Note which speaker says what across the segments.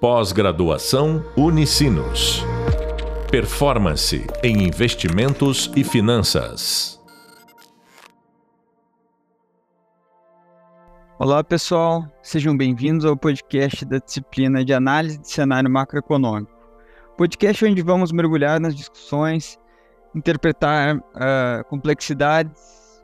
Speaker 1: Pós-graduação Unicinos. Performance em investimentos e finanças.
Speaker 2: Olá, pessoal. Sejam bem-vindos ao podcast da disciplina de análise de cenário macroeconômico. Podcast onde vamos mergulhar nas discussões, interpretar uh, complexidades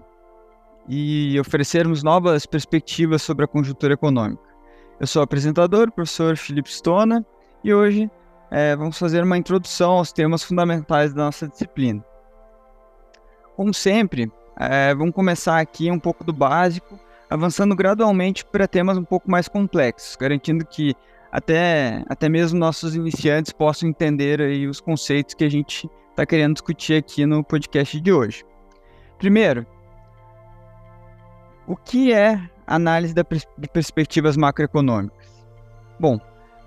Speaker 2: e oferecermos novas perspectivas sobre a conjuntura econômica. Eu sou o apresentador, o professor Felipe Stona, e hoje é, vamos fazer uma introdução aos temas fundamentais da nossa disciplina. Como sempre, é, vamos começar aqui um pouco do básico, avançando gradualmente para temas um pouco mais complexos, garantindo que até, até mesmo nossos iniciantes possam entender aí os conceitos que a gente está querendo discutir aqui no podcast de hoje. Primeiro, o que é análise pers de perspectivas macroeconômicas? Bom,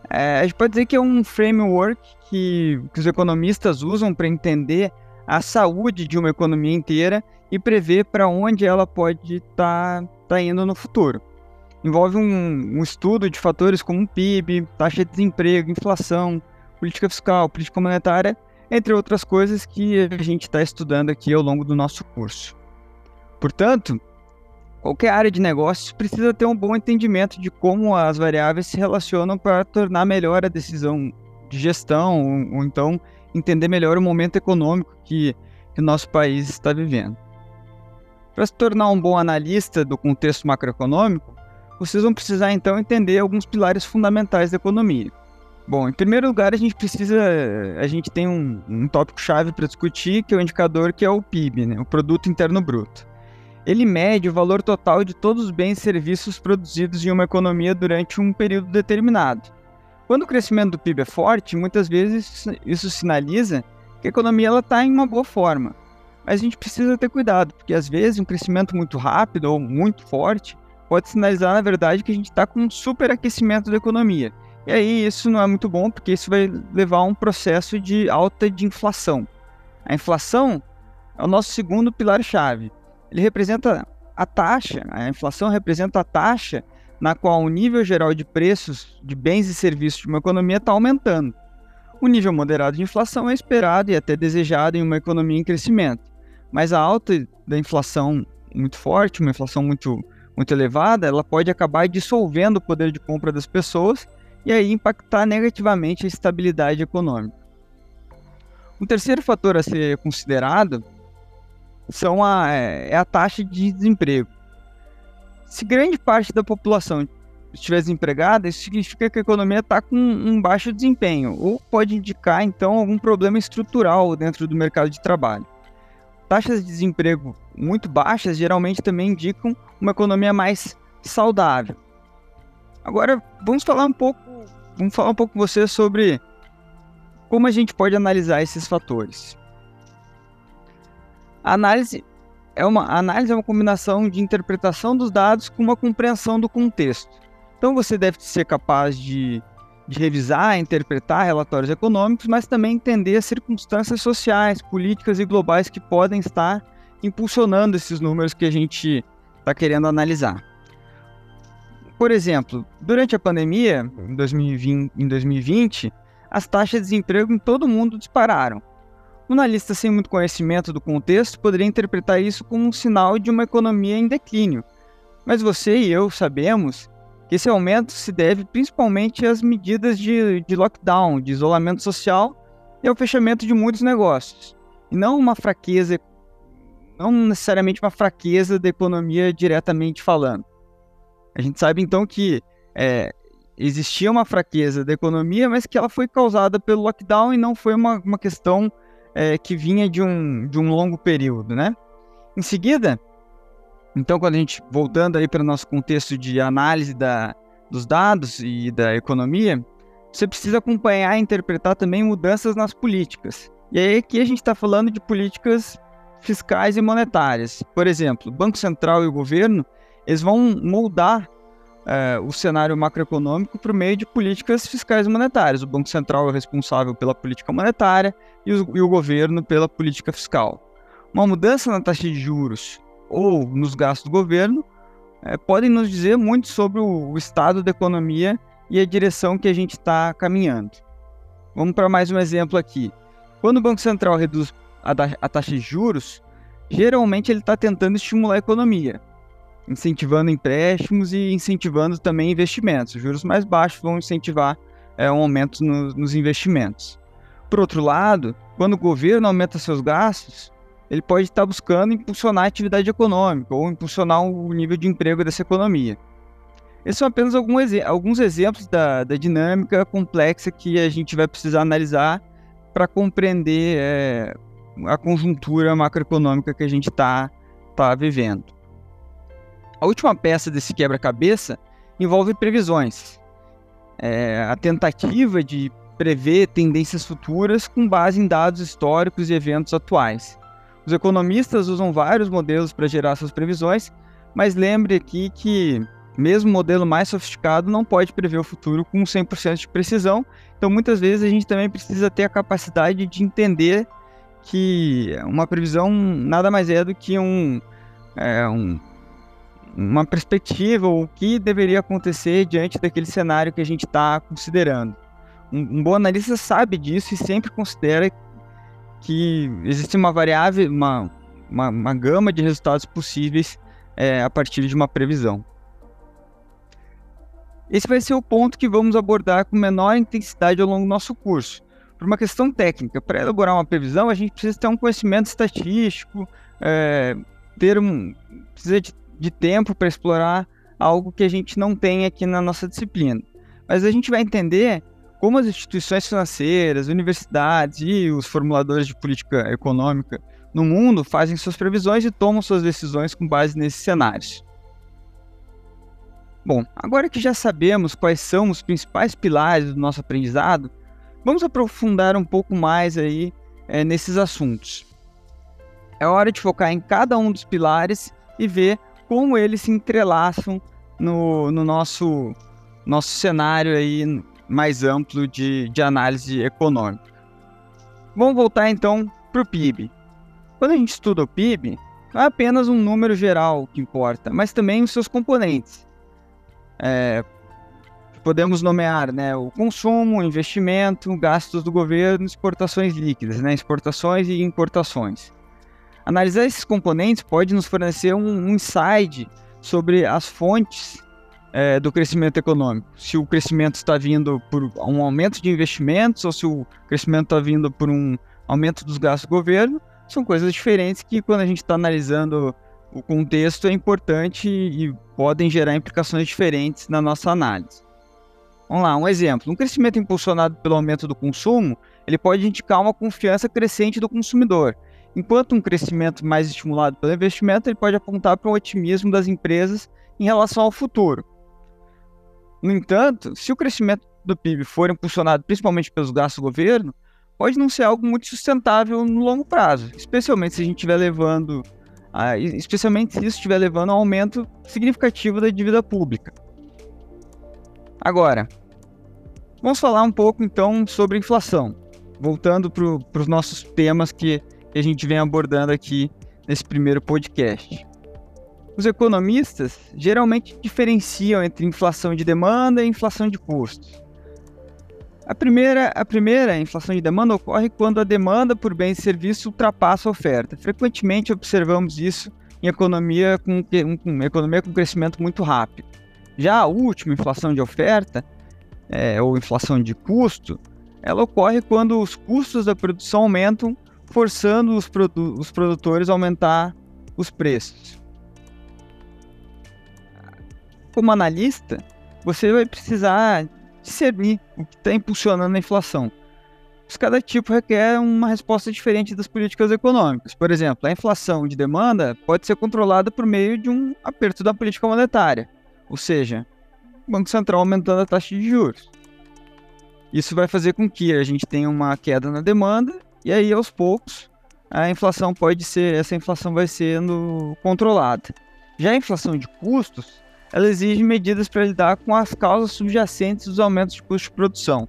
Speaker 2: é, a gente pode dizer que é um framework que, que os economistas usam para entender a saúde de uma economia inteira e prever para onde ela pode estar tá, tá indo no futuro. Envolve um, um estudo de fatores como PIB, taxa de desemprego, inflação, política fiscal, política monetária, entre outras coisas que a gente está estudando aqui ao longo do nosso curso. Portanto, Qualquer área de negócios precisa ter um bom entendimento de como as variáveis se relacionam para tornar melhor a decisão de gestão, ou, ou então entender melhor o momento econômico que, que o nosso país está vivendo. Para se tornar um bom analista do contexto macroeconômico, vocês vão precisar então entender alguns pilares fundamentais da economia. Bom, em primeiro lugar, a gente precisa, a gente tem um, um tópico chave para discutir, que é o indicador que é o PIB, né, o Produto Interno Bruto. Ele mede o valor total de todos os bens e serviços produzidos em uma economia durante um período determinado. Quando o crescimento do PIB é forte, muitas vezes isso sinaliza que a economia está em uma boa forma. Mas a gente precisa ter cuidado, porque às vezes um crescimento muito rápido ou muito forte pode sinalizar, na verdade, que a gente está com um superaquecimento da economia. E aí isso não é muito bom, porque isso vai levar a um processo de alta de inflação. A inflação é o nosso segundo pilar-chave ele representa a taxa, a inflação representa a taxa na qual o nível geral de preços de bens e serviços de uma economia está aumentando. O nível moderado de inflação é esperado e até desejado em uma economia em crescimento, mas a alta da inflação muito forte, uma inflação muito, muito elevada, ela pode acabar dissolvendo o poder de compra das pessoas e aí impactar negativamente a estabilidade econômica. Um terceiro fator a ser considerado são a, é, é a taxa de desemprego. Se grande parte da população estiver desempregada, isso significa que a economia está com um baixo desempenho, ou pode indicar, então, algum problema estrutural dentro do mercado de trabalho. Taxas de desemprego muito baixas geralmente também indicam uma economia mais saudável. Agora, vamos falar um pouco, vamos falar um pouco com você sobre como a gente pode analisar esses fatores. Análise é uma análise é uma combinação de interpretação dos dados com uma compreensão do contexto. Então você deve ser capaz de, de revisar, interpretar relatórios econômicos, mas também entender as circunstâncias sociais, políticas e globais que podem estar impulsionando esses números que a gente está querendo analisar. Por exemplo, durante a pandemia, em 2020, em 2020 as taxas de desemprego em todo o mundo dispararam. Um analista sem muito conhecimento do contexto poderia interpretar isso como um sinal de uma economia em declínio. Mas você e eu sabemos que esse aumento se deve principalmente às medidas de, de lockdown, de isolamento social e ao fechamento de muitos negócios, e não uma fraqueza, não necessariamente uma fraqueza da economia diretamente falando. A gente sabe então que é, existia uma fraqueza da economia, mas que ela foi causada pelo lockdown e não foi uma, uma questão é, que vinha de um, de um longo período, né? Em seguida, então, quando a gente, voltando aí para o nosso contexto de análise da, dos dados e da economia, você precisa acompanhar e interpretar também mudanças nas políticas. E aí aqui a gente está falando de políticas fiscais e monetárias. Por exemplo, o Banco Central e o governo, eles vão moldar é, o cenário macroeconômico por meio de políticas fiscais monetárias. O Banco Central é responsável pela política monetária e o, e o governo pela política fiscal. Uma mudança na taxa de juros ou nos gastos do governo é, podem nos dizer muito sobre o, o estado da economia e a direção que a gente está caminhando. Vamos para mais um exemplo aqui. Quando o Banco Central reduz a, a taxa de juros, geralmente ele está tentando estimular a economia, incentivando empréstimos e incentivando também investimentos. Os juros mais baixos vão incentivar é, um aumento no, nos investimentos. Por outro lado, quando o governo aumenta seus gastos, ele pode estar buscando impulsionar a atividade econômica ou impulsionar o nível de emprego dessa economia. Esses são apenas alguns, alguns exemplos da, da, dinâmica complexa que a gente vai precisar analisar para compreender é, a conjuntura macroeconômica que a gente está tá vivendo. A última peça desse quebra-cabeça envolve previsões. É, a tentativa de prever tendências futuras com base em dados históricos e eventos atuais. Os economistas usam vários modelos para gerar suas previsões, mas lembre aqui que mesmo o modelo mais sofisticado não pode prever o futuro com 100% de precisão. Então, muitas vezes, a gente também precisa ter a capacidade de entender que uma previsão nada mais é do que um, é, um, uma perspectiva, o que deveria acontecer diante daquele cenário que a gente está considerando. Um, um, bom analista sabe disso e sempre considera que existe uma variável, uma, uma, uma gama de resultados possíveis é, a partir de uma previsão. Esse vai ser o ponto que vamos abordar com menor intensidade ao longo do nosso curso. Por uma questão técnica, para elaborar uma previsão, a gente precisa ter um conhecimento estatístico, é, ter um, precisa de, de tempo para explorar algo que a gente não tem aqui na nossa disciplina. Mas a gente vai entender como as instituições financeiras, universidades e os formuladores de política econômica no mundo fazem suas previsões e tomam suas decisões com base nesses cenários. Bom, agora que já sabemos quais são os principais pilares do nosso aprendizado, vamos aprofundar um pouco mais aí é, nesses assuntos. É hora de focar em cada um dos pilares e ver como eles se entrelaçam no, no nosso, nosso cenário aí mais amplo de, de análise econômica. Vamos voltar então para o PIB. Quando a gente estuda o PIB, não é apenas um número geral que importa, mas também os seus componentes é, podemos nomear né, o consumo, o investimento, gastos do governo, exportações líquidas, né, exportações e importações. Analisar esses componentes pode nos fornecer um, um insight sobre as fontes é, do crescimento econômico. Se o crescimento está vindo por um aumento de investimentos ou se o crescimento está vindo por um aumento dos gastos do governo, são coisas diferentes que quando a gente está analisando o contexto é importante e podem gerar implicações diferentes na nossa análise. Vamos lá, um exemplo. Um crescimento impulsionado pelo aumento do consumo, ele pode indicar uma confiança crescente do consumidor, enquanto um crescimento mais estimulado pelo investimento, ele pode apontar para um otimismo das empresas em relação ao futuro. No entanto, se o crescimento do PIB for impulsionado principalmente pelos gastos do governo, pode não ser algo muito sustentável no longo prazo, especialmente se a gente estiver levando ah, especialmente se isso estiver levando a um aumento significativo da dívida pública. Agora, vamos falar um pouco então sobre inflação, voltando para os nossos temas que, que a gente vem abordando aqui nesse primeiro podcast. Os economistas geralmente diferenciam entre inflação de demanda e inflação de custos. A primeira, a primeira a inflação de demanda ocorre quando a demanda por bens e serviços ultrapassa a oferta. Frequentemente observamos isso em economia com, economia com crescimento muito rápido. Já a última inflação de oferta, é, ou inflação de custo, ela ocorre quando os custos da produção aumentam, forçando os, produ os produtores a aumentar os preços. Como analista, você vai precisar discernir o que está impulsionando a inflação. cada tipo requer uma resposta diferente das políticas econômicas. Por exemplo, a inflação de demanda pode ser controlada por meio de um aperto da política monetária, ou seja, o Banco Central aumentando a taxa de juros. Isso vai fazer com que a gente tenha uma queda na demanda e aí aos poucos a inflação pode ser, essa inflação vai sendo controlada. Já a inflação de custos ela exige medidas para lidar com as causas subjacentes dos aumentos de custo de produção.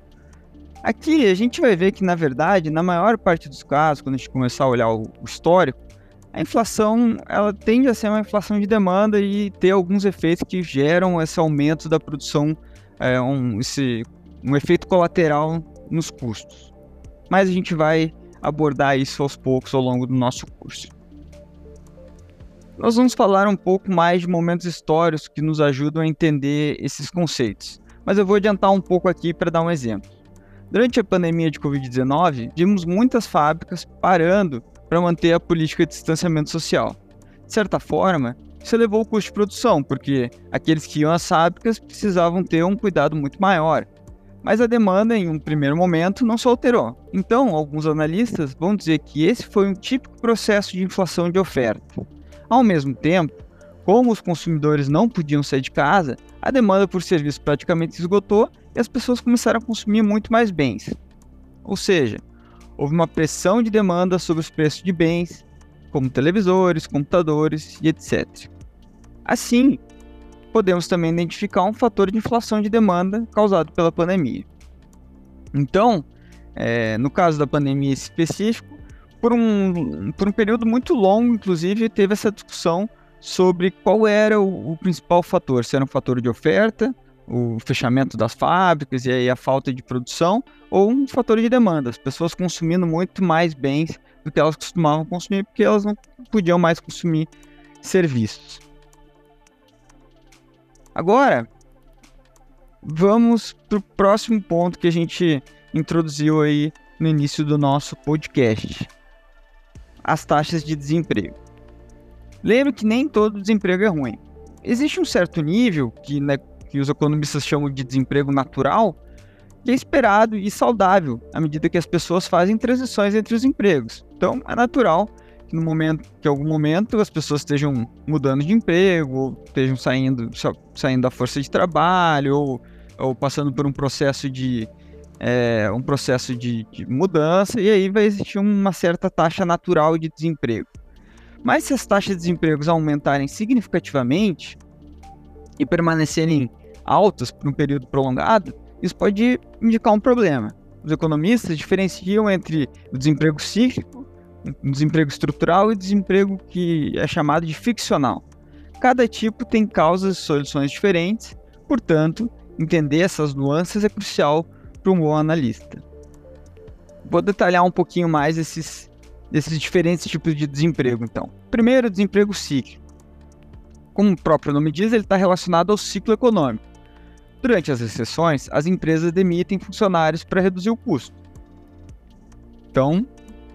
Speaker 2: Aqui a gente vai ver que, na verdade, na maior parte dos casos, quando a gente começar a olhar o histórico, a inflação ela tende a ser uma inflação de demanda e ter alguns efeitos que geram esse aumento da produção é, um, esse, um efeito colateral nos custos. Mas a gente vai abordar isso aos poucos ao longo do nosso curso. Nós vamos falar um pouco mais de momentos históricos que nos ajudam a entender esses conceitos, mas eu vou adiantar um pouco aqui para dar um exemplo. Durante a pandemia de Covid-19, vimos muitas fábricas parando para manter a política de distanciamento social. De certa forma, isso elevou o custo de produção, porque aqueles que iam às fábricas precisavam ter um cuidado muito maior. Mas a demanda, em um primeiro momento, não se alterou. Então, alguns analistas vão dizer que esse foi um típico processo de inflação de oferta. Ao mesmo tempo, como os consumidores não podiam sair de casa, a demanda por serviços praticamente esgotou e as pessoas começaram a consumir muito mais bens. Ou seja, houve uma pressão de demanda sobre os preços de bens, como televisores, computadores e etc. Assim, podemos também identificar um fator de inflação de demanda causado pela pandemia. Então, é, no caso da pandemia específico, por um, por um período muito longo, inclusive, teve essa discussão sobre qual era o, o, principal fator, se era um fator de oferta, o fechamento das fábricas e aí a falta de produção, ou um fator de demanda, as pessoas consumindo muito mais bens do que elas costumavam consumir, porque elas não podiam mais consumir serviços. Agora, vamos para o próximo ponto que a gente introduziu aí no início do nosso podcast as taxas de desemprego. Lembre que nem todo desemprego é ruim. Existe um certo nível, que, né, que os economistas chamam de desemprego natural, que é esperado e saudável à medida que as pessoas fazem transições entre os empregos. Então, é natural no momento que algum momento as pessoas estejam mudando de emprego, ou estejam saindo, saindo da força de trabalho, ou, ou passando por um processo de é, um processo de, de, mudança e aí vai existir uma certa taxa natural de desemprego. Mas se as taxas de desemprego aumentarem significativamente e permanecerem altas por um período prolongado, isso pode indicar um problema. Os economistas diferenciam entre o desemprego cíclico, desemprego estrutural e desemprego que é chamado de ficcional. Cada tipo tem causas e soluções diferentes, portanto, entender essas nuances é crucial para um bom analista. Vou detalhar um pouquinho mais esses, esses diferentes tipos de desemprego, então. Primeiro, desemprego cíclico. Como o próprio nome diz, ele está relacionado ao ciclo econômico. Durante as recessões, as empresas demitem funcionários para reduzir o custo. Então,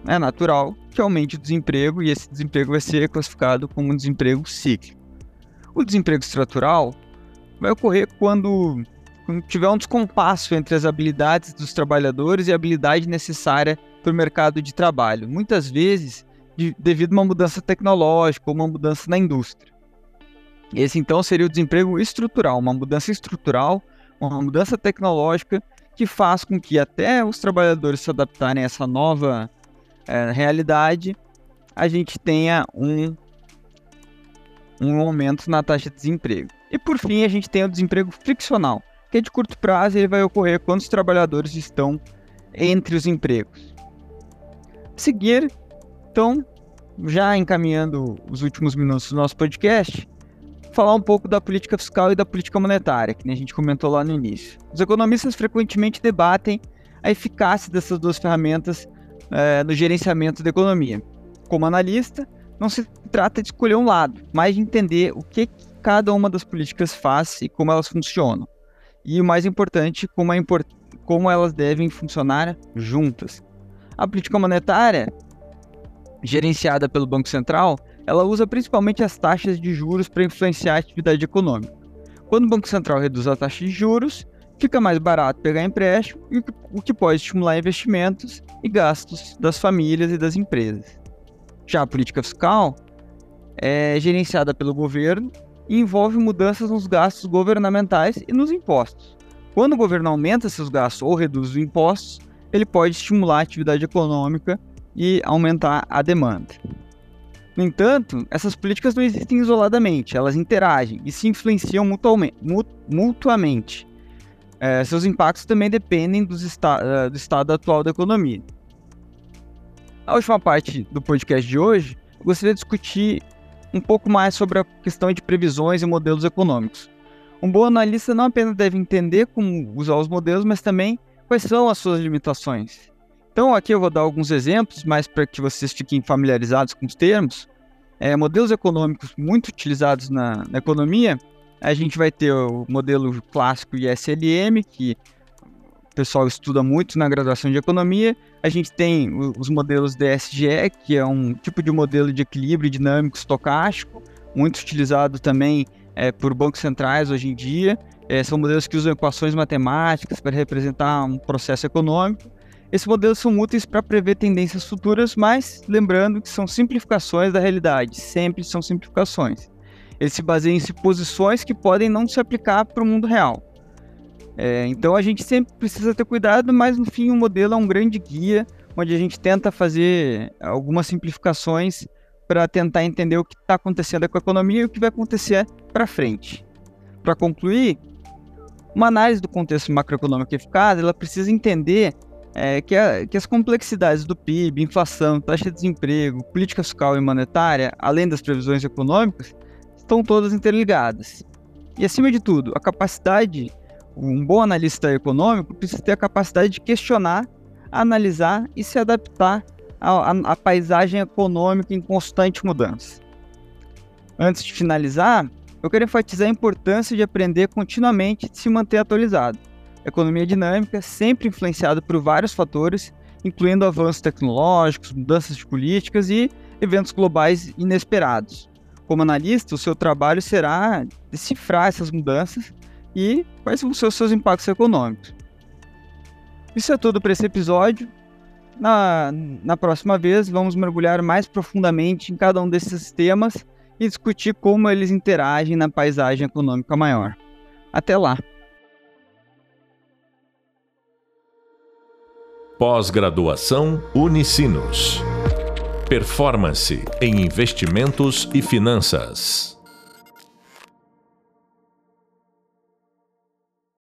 Speaker 2: é natural que aumente o desemprego e esse desemprego vai ser classificado como um desemprego cíclico. O desemprego estrutural vai ocorrer quando quando tiver um descompasso entre as habilidades dos trabalhadores e a habilidade necessária para o mercado de trabalho, muitas vezes de, devido a uma mudança tecnológica ou uma mudança na indústria. Esse então seria o desemprego estrutural, uma mudança estrutural, uma mudança tecnológica que faz com que até os trabalhadores se adaptarem a essa nova é, realidade, a gente tenha um, um aumento na taxa de desemprego. E por fim, a gente tem o desemprego friccional, que de curto prazo ele vai ocorrer quando os trabalhadores estão entre os empregos. Seguir, então, já encaminhando os últimos minutos do nosso podcast, falar um pouco da política fiscal e da política monetária, que a gente comentou lá no início. Os economistas frequentemente debatem a eficácia dessas duas ferramentas é, no gerenciamento da economia. Como analista, não se trata de escolher um lado, mas de entender o que cada uma das políticas faz e como elas funcionam e o mais importante, como, é import como elas devem funcionar juntas. A política monetária, gerenciada pelo Banco Central, ela usa principalmente as taxas de juros para influenciar a atividade econômica. Quando o Banco Central reduz a taxa de juros, fica mais barato pegar empréstimo, o que pode estimular investimentos e gastos das famílias e das empresas. Já a política fiscal é gerenciada pelo governo e envolve mudanças nos gastos governamentais e nos impostos. Quando o governo aumenta seus gastos ou reduz os impostos, ele pode estimular a atividade econômica e aumentar a demanda. No entanto, essas políticas não existem isoladamente, elas interagem e se influenciam mutuamente. É, seus impactos também dependem esta eh, do estado atual da economia. Na última parte do podcast de hoje, eu gostaria de discutir um pouco mais sobre a questão de previsões e modelos econômicos. Um bom analista não apenas deve entender como usar os modelos, mas também quais são as suas limitações. Então, aqui eu vou dar alguns exemplos, mais para que vocês fiquem familiarizados com os termos. É, modelos econômicos muito utilizados na, na, economia, a gente vai ter o modelo clássico ISLM, que o pessoal estuda muito na graduação de economia. A gente tem os modelos DSGE, que é um tipo de modelo de equilíbrio dinâmico estocástico, muito utilizado também é, por bancos centrais hoje em dia. É, são modelos que usam equações matemáticas para representar um processo econômico. Esses modelos são úteis para prever tendências futuras, mas lembrando que são simplificações da realidade, sempre são simplificações. Eles se baseiam em suposições que podem não se aplicar para o mundo real. É, então a gente sempre precisa ter cuidado, mas no fim o modelo é um grande guia, onde a gente tenta fazer algumas simplificações para tentar entender o que está acontecendo com a economia e o que vai acontecer para frente. Para concluir, uma análise do contexto macroeconômico eficaz, ela precisa entender é, que, a, que, as complexidades do PIB, inflação, taxa de desemprego, política fiscal e monetária, além das previsões econômicas, estão todas interligadas. E acima de tudo, a capacidade, um bom analista econômico precisa ter a capacidade de questionar, analisar e se adaptar à, paisagem econômica em constante mudança. Antes de finalizar, eu quero enfatizar a importância de aprender continuamente e se manter atualizado economia dinâmica, sempre influenciada por vários fatores, incluindo avanços tecnológicos, mudanças de políticas e eventos globais inesperados. Como analista, o seu trabalho será decifrar essas mudanças e quais vão ser os seus impactos econômicos. Isso é tudo para esse episódio. Na, na próxima vez, vamos mergulhar mais profundamente em cada um desses temas e discutir como eles interagem na paisagem econômica maior. Até lá!
Speaker 1: Pós-graduação Unicinos. Performance em investimentos e finanças.